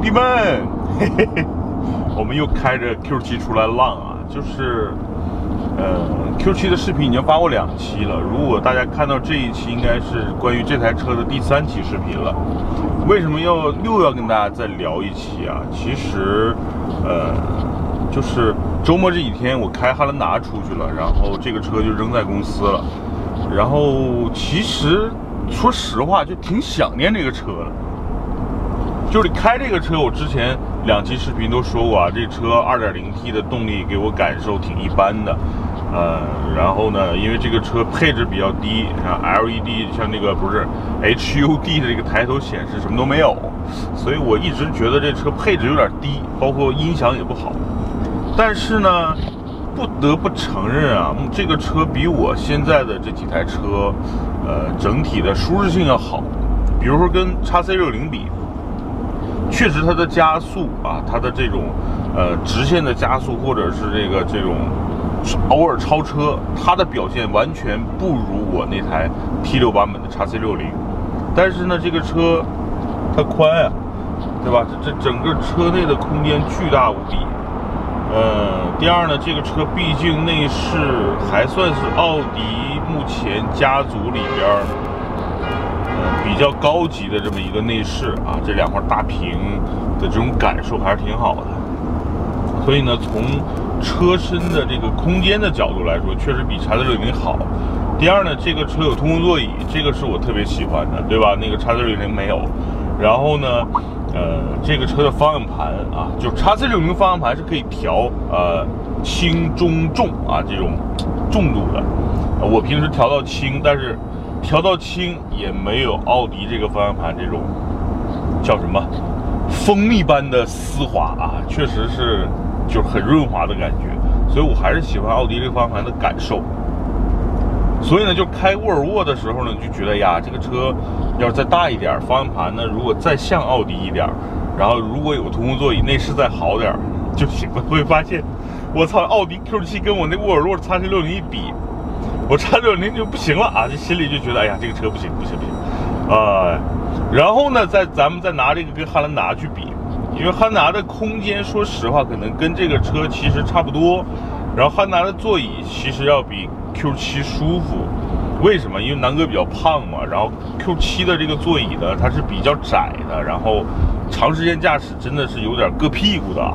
弟们，嘿嘿嘿，我们又开着 Q7 出来浪啊！就是，呃，Q7 的视频已经发过两期了。如果大家看到这一期，应该是关于这台车的第三期视频了。为什么要又要跟大家再聊一期啊？其实，呃，就是周末这几天我开汉兰达出去了，然后这个车就扔在公司了。然后其实说实话，就挺想念这个车的。就是开这个车，我之前两期视频都说过啊，这车 2.0T 的动力给我感受挺一般的，呃，然后呢，因为这个车配置比较低，像 LED，像那个不是 HUD 的这个抬头显示什么都没有，所以我一直觉得这车配置有点低，包括音响也不好。但是呢，不得不承认啊，这个车比我现在的这几台车，呃，整体的舒适性要好，比如说跟 x C60 比。确实，它的加速啊，它的这种呃直线的加速，或者是这个这种偶尔超车，它的表现完全不如我那台 T6 版本的 x C60。但是呢，这个车它宽啊，对吧？这这整个车内的空间巨大无比。呃，第二呢，这个车毕竟内饰还算是奥迪目前家族里边。比较高级的这么一个内饰啊，这两块大屏的这种感受还是挺好的。所以呢，从车身的这个空间的角度来说，确实比叉 C 六零好。第二呢，这个车有通风座椅，这个是我特别喜欢的，对吧？那个叉 C 六零没有。然后呢，呃，这个车的方向盘啊，就叉 C 六零方向盘是可以调呃轻中重啊这种重度的。我平时调到轻，但是。调到轻也没有奥迪这个方向盘这种叫什么蜂蜜般的丝滑啊，确实是就是很润滑的感觉，所以我还是喜欢奥迪这个方向盘的感受。所以呢，就开沃尔沃的时候呢，就觉得呀，这个车要是再大一点，方向盘呢如果再像奥迪一点，然后如果有通风座椅，内饰再好点就行了。会发现，我操，奥迪 Q7 跟我那沃尔沃 x C60 一比。我差六零就不行了啊！这心里就觉得，哎呀，这个车不行，不行，不行，啊！然后呢，再咱们再拿这个跟汉兰达去比，因为汉兰达的空间，说实话，可能跟这个车其实差不多。然后汉兰达的座椅其实要比 Q7 舒服，为什么？因为南哥比较胖嘛。然后 Q7 的这个座椅呢，它是比较窄的，然后长时间驾驶真的是有点硌屁股的，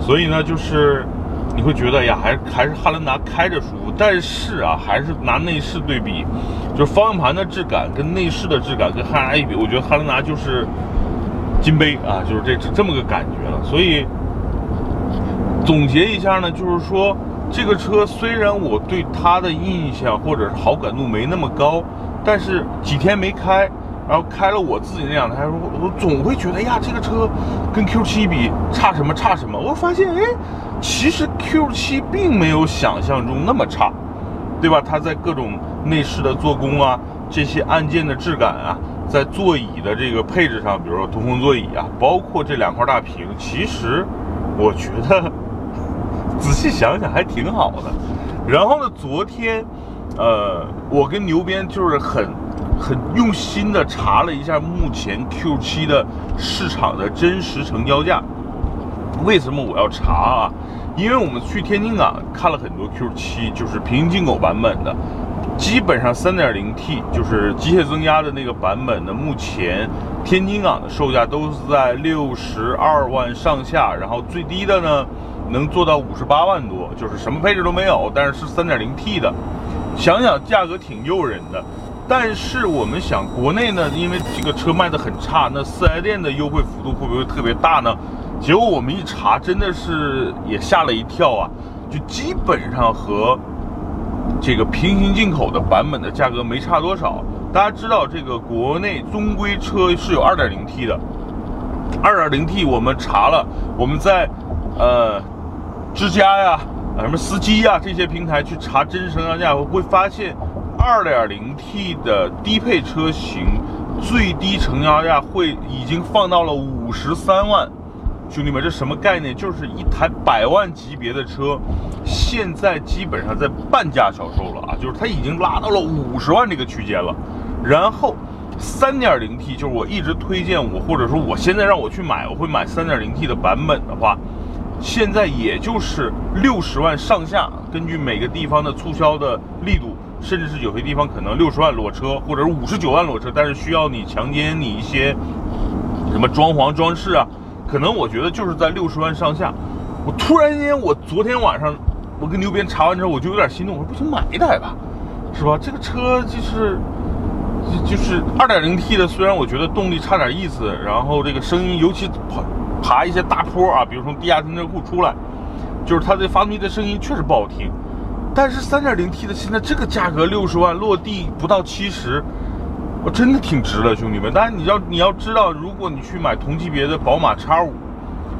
所以呢，就是。你会觉得呀，还是还是汉兰达开着舒服，但是啊，还是拿内饰对比，就是方向盘的质感跟内饰的质感跟汉兰达一比，我觉得汉兰达就是金杯啊，就是这这么个感觉了。所以总结一下呢，就是说这个车虽然我对它的印象或者是好感度没那么高，但是几天没开。然后开了我自己那两台，我我总会觉得呀，这个车跟 Q7 比差什么差什么。我发现，哎，其实 Q7 并没有想象中那么差，对吧？它在各种内饰的做工啊，这些按键的质感啊，在座椅的这个配置上，比如说通风座椅啊，包括这两块大屏，其实我觉得仔细想想还挺好的。然后呢，昨天，呃，我跟牛鞭就是很。很用心的查了一下目前 Q7 的市场的真实成交价。为什么我要查啊？因为我们去天津港看了很多 Q7，就是平行进口版本的，基本上 3.0T 就是机械增压的那个版本的，目前天津港的售价都是在六十二万上下，然后最低的呢能做到五十八万多，就是什么配置都没有，但是是 3.0T 的，想想价格挺诱人的。但是我们想，国内呢，因为这个车卖的很差，那四 S 店的优惠幅度会不会特别大呢？结果我们一查，真的是也吓了一跳啊！就基本上和这个平行进口的版本的价格没差多少。大家知道，这个国内中规车是有 2.0T 的，2.0T 我们查了，我们在呃之家呀、什么司机呀这些平台去查真实成交价，会发现。2.0T 的低配车型最低成交价会已经放到了五十三万，兄弟们，这什么概念？就是一台百万级别的车，现在基本上在半价销售了啊，就是它已经拉到了五十万这个区间了。然后三点零 T，就是我一直推荐我，或者说我现在让我去买，我会买三点零 T 的版本的话，现在也就是六十万上下，根据每个地方的促销的力度，甚至是有些地方可能六十万裸车，或者是五十九万裸车，但是需要你强奸你一些什么装潢装饰啊，可能我觉得就是在六十万上下。我突然间，我昨天晚上我跟牛鞭查完之后，我就有点心动，我说不行买一台吧，是吧？这个车就是。就是二点零 T 的，虽然我觉得动力差点意思，然后这个声音，尤其爬爬一些大坡啊，比如从地下停车库出来，就是它的发动机的声音确实不好听。但是三点零 T 的现在这个价格六十万落地不到七十，我真的挺值了，兄弟们。但是你要你要知道，如果你去买同级别的宝马 X 五，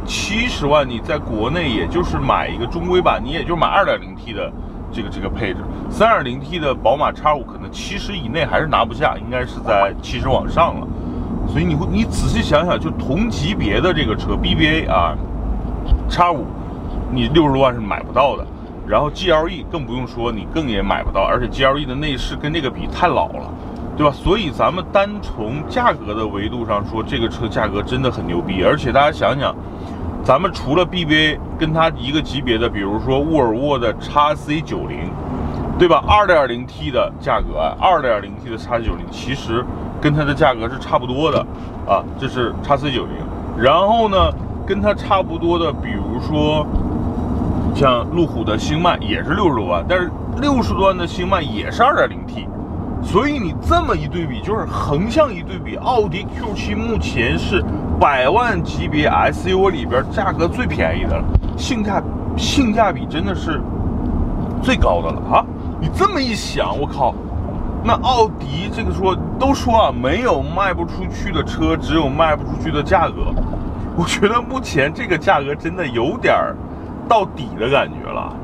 七十万你在国内也就是买一个中规版，你也就买二点零 T 的。这个这个配置，三点零 T 的宝马 X 五可能七十以内还是拿不下，应该是在七十往上了。所以你会你仔细想想，就同级别的这个车 BBA 啊，X 五，你六十多万是买不到的。然后 GLE 更不用说，你更也买不到，而且 GLE 的内饰跟这个比太老了，对吧？所以咱们单从价格的维度上说，这个车价格真的很牛逼。而且大家想想。咱们除了 BBA 跟它一个级别的，比如说沃尔沃的 x C 九零，对吧？二点零 T 的价格，二点零 T 的 x C 九零其实跟它的价格是差不多的啊。这是 x C 九零，然后呢，跟它差不多的，比如说像路虎的星脉也是六十多万，但是六十多万的星脉也是二点零 T。所以你这么一对比，就是横向一对比，奥迪 Q7 目前是百万级别 SUV 里边价格最便宜的了，性价性价比真的是最高的了啊！你这么一想，我靠，那奥迪这个说都说啊，没有卖不出去的车，只有卖不出去的价格。我觉得目前这个价格真的有点儿到底的感觉了。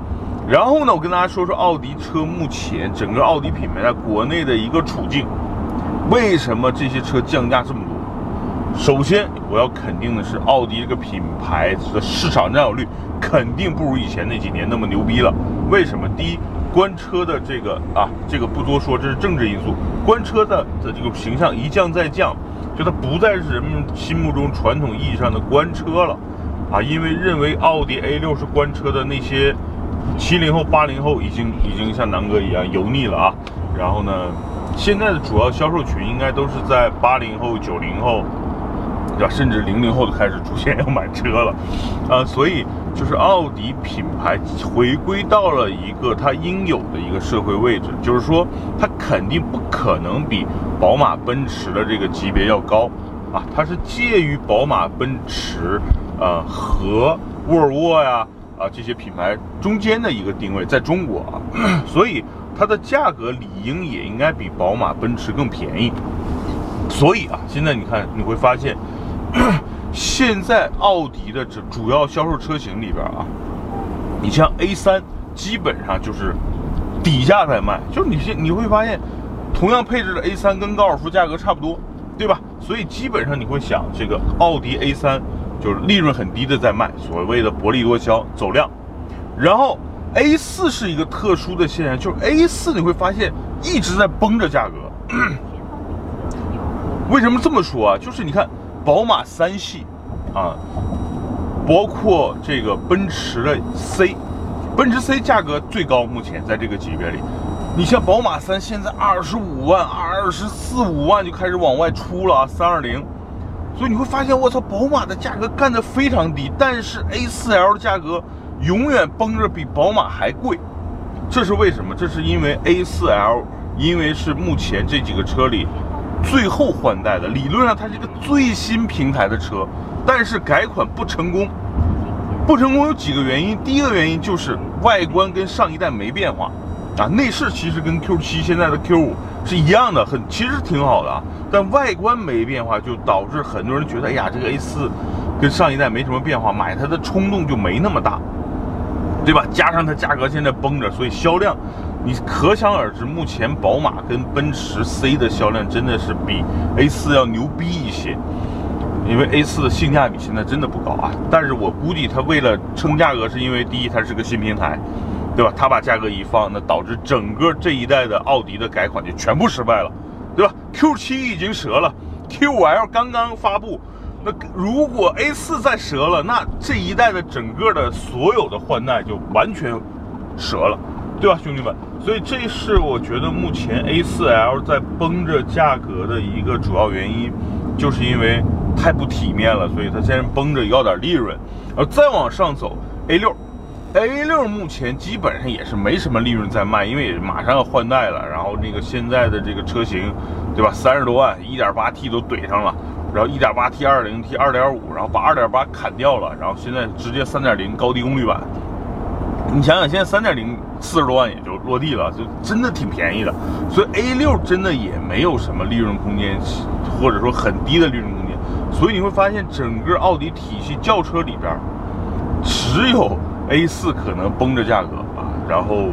然后呢，我跟大家说说奥迪车目前整个奥迪品牌在国内的一个处境。为什么这些车降价这么多？首先，我要肯定的是，奥迪这个品牌的市场占有率肯定不如以前那几年那么牛逼了。为什么？第一，官车的这个啊，这个不多说，这是政治因素。官车的的这个形象一降再降，就它不再是人们心目中传统意义上的官车了啊，因为认为奥迪 A6 是官车的那些。七零后、八零后已经已经像南哥一样油腻了啊，然后呢，现在的主要销售群应该都是在八零后、九零后，对吧？甚至零零后都开始出现要买车了，啊，所以就是奥迪品牌回归到了一个它应有的一个社会位置，就是说它肯定不可能比宝马、奔驰的这个级别要高啊，它是介于宝马、奔驰，呃和沃尔沃呀。啊，这些品牌中间的一个定位，在中国啊，所以它的价格理应也应该比宝马、奔驰更便宜。所以啊，现在你看你会发现，现在奥迪的这主要销售车型里边啊，你像 A3 基本上就是底价在卖，就是你现你会发现，同样配置的 A3 跟高尔夫价格差不多，对吧？所以基本上你会想，这个奥迪 A3。就是利润很低的在卖，所谓的薄利多销走量，然后 A 四是一个特殊的现象，就是 A 四你会发现一直在崩着价格。为什么这么说啊？就是你看宝马三系啊，包括这个奔驰的 C，奔驰 C 价格最高，目前在这个级别里，你像宝马三现在二十五万、二十四五万就开始往外出了啊，三二零。所以你会发现，我操，宝马的价格干得非常低，但是 A4L 的价格永远绷着比宝马还贵，这是为什么？这是因为 A4L 因为是目前这几个车里最后换代的，理论上它是一个最新平台的车，但是改款不成功。不成功有几个原因，第一个原因就是外观跟上一代没变化。啊，内饰其实跟 Q7 现在的 Q5 是一样的，很其实挺好的。但外观没变化，就导致很多人觉得，哎呀，这个 A4 跟上一代没什么变化，买它的冲动就没那么大，对吧？加上它价格现在崩着，所以销量，你可想而知，目前宝马跟奔驰 C 的销量真的是比 A4 要牛逼一些，因为 A4 的性价比现在真的不高啊。但是我估计它为了撑价格，是因为第一它是个新平台。对吧？他把价格一放，那导致整个这一代的奥迪的改款就全部失败了，对吧？Q7 已经折了，Q5L 刚刚发布，那如果 A4 再折了，那这一代的整个的所有的换代就完全折了，对吧，兄弟们？所以这是我觉得目前 A4L 在绷着价格的一个主要原因，就是因为太不体面了，所以它先绷着要点利润，然后再往上走 A6。A 六目前基本上也是没什么利润在卖，因为马上要换代了。然后那个现在的这个车型，对吧？三十多万，一点八 T 都怼上了，然后一点八 T、二零 T、二点五，然后把二点八砍掉了，然后现在直接三点零高低功率版。你想想，现在三点零四十多万也就落地了，就真的挺便宜的。所以 A 六真的也没有什么利润空间，或者说很低的利润空间。所以你会发现，整个奥迪体系轿车里边，只有。A 四可能绷着价格啊，然后，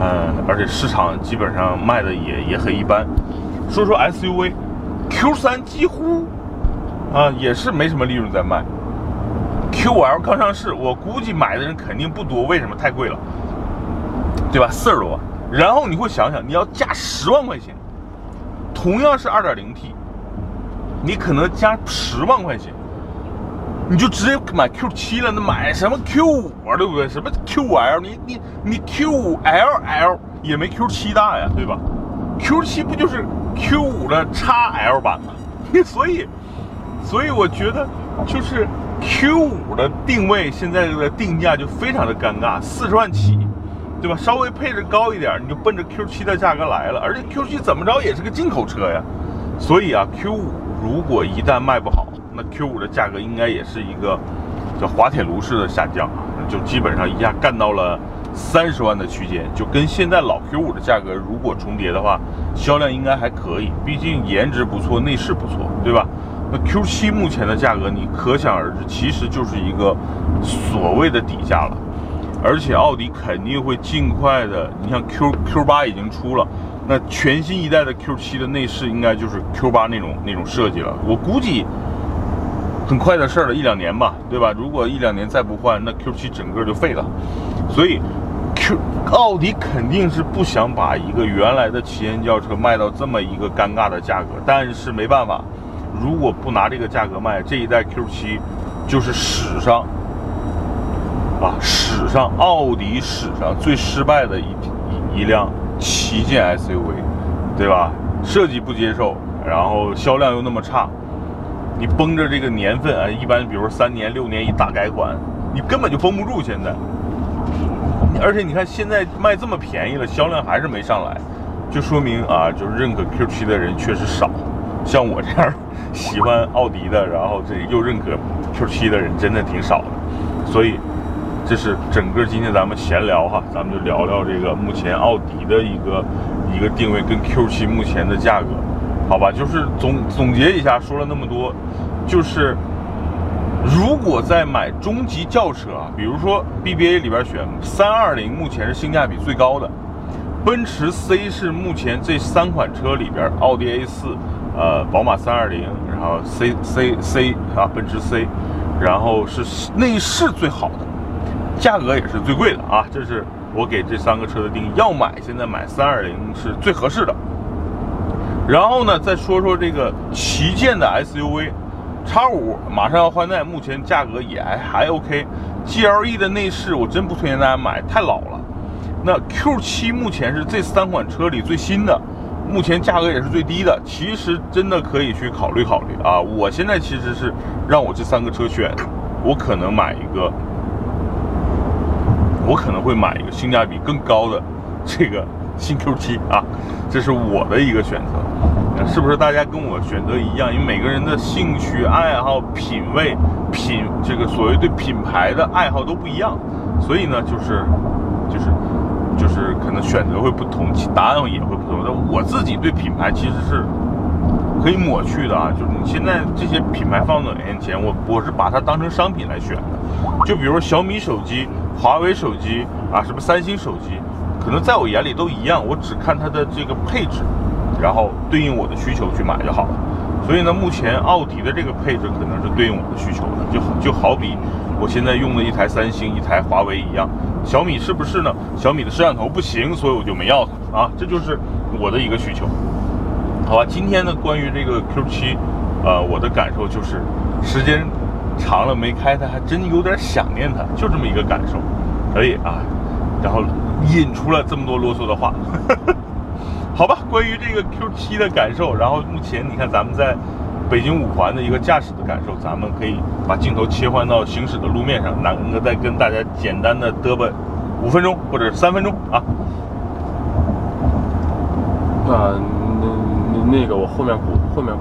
嗯，而且市场基本上卖的也也很一般。说说 SUV，Q 三几乎啊也是没什么利润在卖。Q5L 刚上市，我估计买的人肯定不多，为什么？太贵了，对吧？四十多万。然后你会想想，你要加十万块钱，同样是 2.0T，你可能加十万块钱。你就直接买 Q 七了，那买什么 Q 五啊，对不对？什么 Q 五 L？你你你 Q 五 LL 也没 Q 七大呀，对吧？Q 七不就是 Q 五的 XL 版吗？所以，所以我觉得就是 Q 五的定位现在的定价就非常的尴尬，四十万起，对吧？稍微配置高一点，你就奔着 Q 七的价格来了，而且 Q 七怎么着也是个进口车呀，所以啊，Q 五如果一旦卖不好。那 Q 五的价格应该也是一个叫滑铁卢式的下降啊，就基本上一下干到了三十万的区间，就跟现在老 Q 五的价格如果重叠的话，销量应该还可以，毕竟颜值不错，内饰不错，对吧？那 Q 七目前的价格你可想而知，其实就是一个所谓的底价了，而且奥迪肯定会尽快的，你像 Q Q 八已经出了，那全新一代的 Q 七的内饰应该就是 Q 八那种那种设计了，我估计。很快的事儿了，一两年吧，对吧？如果一两年再不换，那 Q7 整个就废了。所以，Q 奥迪肯定是不想把一个原来的旗舰轿车卖到这么一个尴尬的价格。但是没办法，如果不拿这个价格卖，这一代 Q7 就是史上啊，史上奥迪史上最失败的一一一辆旗舰 SUV，对吧？设计不接受，然后销量又那么差。你绷着这个年份啊，一般比如三年、六年一大改款，你根本就绷不住。现在，而且你看现在卖这么便宜了，销量还是没上来，就说明啊，就是认可 Q7 的人确实少。像我这样喜欢奥迪的，然后这又认可 Q7 的人真的挺少的。所以，这是整个今天咱们闲聊哈，咱们就聊聊这个目前奥迪的一个一个定位跟 Q7 目前的价格。好吧，就是总总结一下，说了那么多，就是如果在买中级轿车啊，比如说 BBA 里边选三二零，目前是性价比最高的，奔驰 C 是目前这三款车里边，奥迪 A 四，呃，宝马三二零，然后 C C C 啊，奔驰 C，然后是内饰最好的，价格也是最贵的啊，这是我给这三个车的定义。要买现在买三二零是最合适的。然后呢，再说说这个旗舰的 SUV，X 五马上要换代，目前价格也还还 OK，GLE 的内饰我真不推荐大家买，太老了。那 Q 七目前是这三款车里最新的，目前价格也是最低的，其实真的可以去考虑考虑啊。我现在其实是让我这三个车选，我可能买一个，我可能会买一个性价比更高的这个。新 Q7 啊，这是我的一个选择，是不是大家跟我选择一样？因为每个人的兴趣爱好、品味、品这个所谓对品牌的爱好都不一样，所以呢，就是就是就是可能选择会不同，其答案也会不同。但我自己对品牌其实是可以抹去的啊，就是你现在这些品牌放在眼前，我我是把它当成商品来选的。就比如小米手机、华为手机啊，什么三星手机。可能在我眼里都一样，我只看它的这个配置，然后对应我的需求去买就好了。所以呢，目前奥迪的这个配置可能是对应我的需求的，就就好比我现在用的一台三星、一台华为一样。小米是不是呢？小米的摄像头不行，所以我就没要它啊。这就是我的一个需求。好吧，今天呢，关于这个 Q7，呃，我的感受就是时间长了没开它，还真有点想念它，就这么一个感受。可以啊，然后引出了这么多啰嗦的话。好吧，关于这个 Q7 的感受，然后目前你看咱们在北京五环的一个驾驶的感受，咱们可以把镜头切换到行驶的路面上，南哥再跟大家简单的嘚啵五分钟或者三分钟啊。啊，那那那个我后面补后面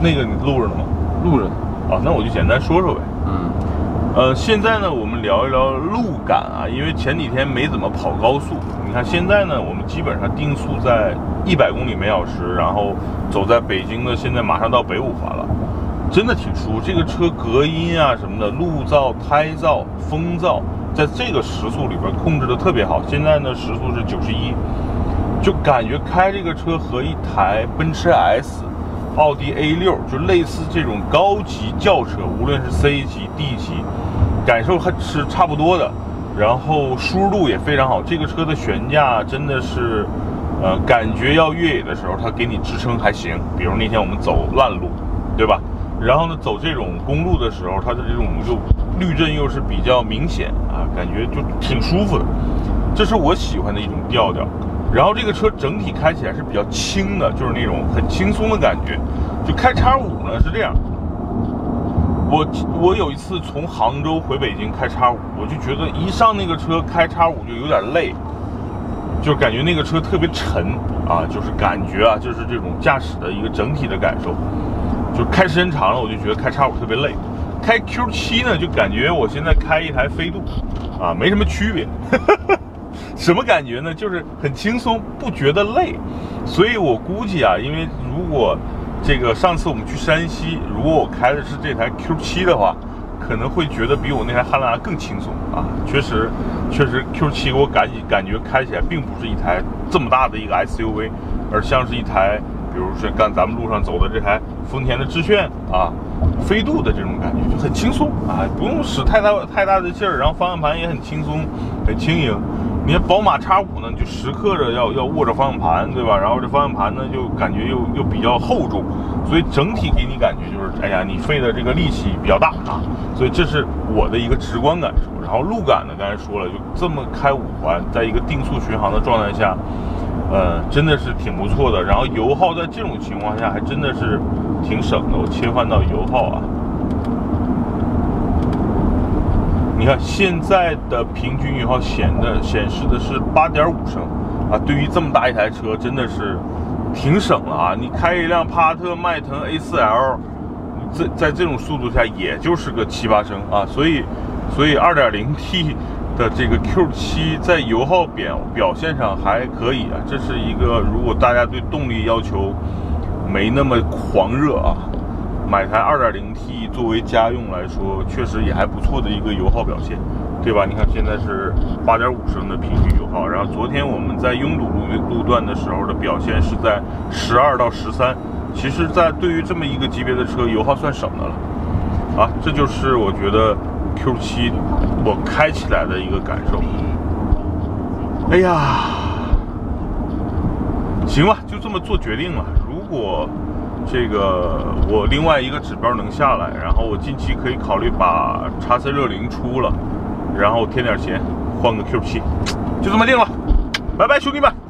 那个你录着呢吗？录着呢。啊，那我就简单说说呗。嗯，呃，现在呢，我们聊一聊路感啊，因为前几天没怎么跑高速。你看现在呢，我们基本上定速在一百公里每小时，然后走在北京的，现在马上到北五环了，真的挺舒服。这个车隔音啊什么的，路噪、胎噪、风噪，在这个时速里边控制的特别好。现在呢，时速是九十一。就感觉开这个车和一台奔驰 S、奥迪 A 六，就类似这种高级轿车，无论是 C 级、D 级，感受还是差不多的。然后舒适度也非常好，这个车的悬架真的是，呃，感觉要越野的时候，它给你支撑还行。比如那天我们走烂路，对吧？然后呢，走这种公路的时候，它的这种就滤震又是比较明显啊，感觉就挺舒服的。这是我喜欢的一种调调。然后这个车整体开起来是比较轻的，就是那种很轻松的感觉。就开叉五呢是这样，我我有一次从杭州回北京开叉五，我就觉得一上那个车开叉五就有点累，就感觉那个车特别沉啊，就是感觉啊，就是这种驾驶的一个整体的感受。就开时间长了，我就觉得开叉五特别累。开 Q 七呢，就感觉我现在开一台飞度，啊，没什么区别。什么感觉呢？就是很轻松，不觉得累。所以我估计啊，因为如果这个上次我们去山西，如果我开的是这台 Q7 的话，可能会觉得比我那台汉兰达更轻松啊。确实，确实 Q7 我感感觉开起来并不是一台这么大的一个 SUV，而像是一台，比如说刚咱们路上走的这台丰田的致炫啊、飞度的这种感觉，就很轻松啊，不用使太大太大的劲儿，然后方向盘也很轻松，很轻盈。你宝马叉五呢，就时刻着要要握着方向盘，对吧？然后这方向盘呢，就感觉又又比较厚重，所以整体给你感觉就是，哎呀，你费的这个力气比较大啊。所以这是我的一个直观感受。然后路感呢，刚才说了，就这么开五环，在一个定速巡航的状态下，呃，真的是挺不错的。然后油耗在这种情况下还真的是挺省的。我切换到油耗啊。你看现在的平均油耗显的显示的是八点五升，啊，对于这么大一台车真的是挺省了啊！你开一辆帕萨特、迈腾 A4L，在在这种速度下也就是个七八升啊，所以所以二点零 T 的这个 Q7 在油耗表表现上还可以啊，这是一个如果大家对动力要求没那么狂热啊。买台 2.0T 作为家用来说，确实也还不错的一个油耗表现，对吧？你看现在是8.5升的平均油耗，然后昨天我们在拥堵路路段的时候的表现是在12到13，其实，在对于这么一个级别的车，油耗算省的了。啊，这就是我觉得 Q7 我开起来的一个感受。哎呀，行吧，就这么做决定了。如果这个我另外一个指标能下来，然后我近期可以考虑把叉 C 六零出了，然后添点钱换个 Q 七就这么定了，拜拜兄弟们。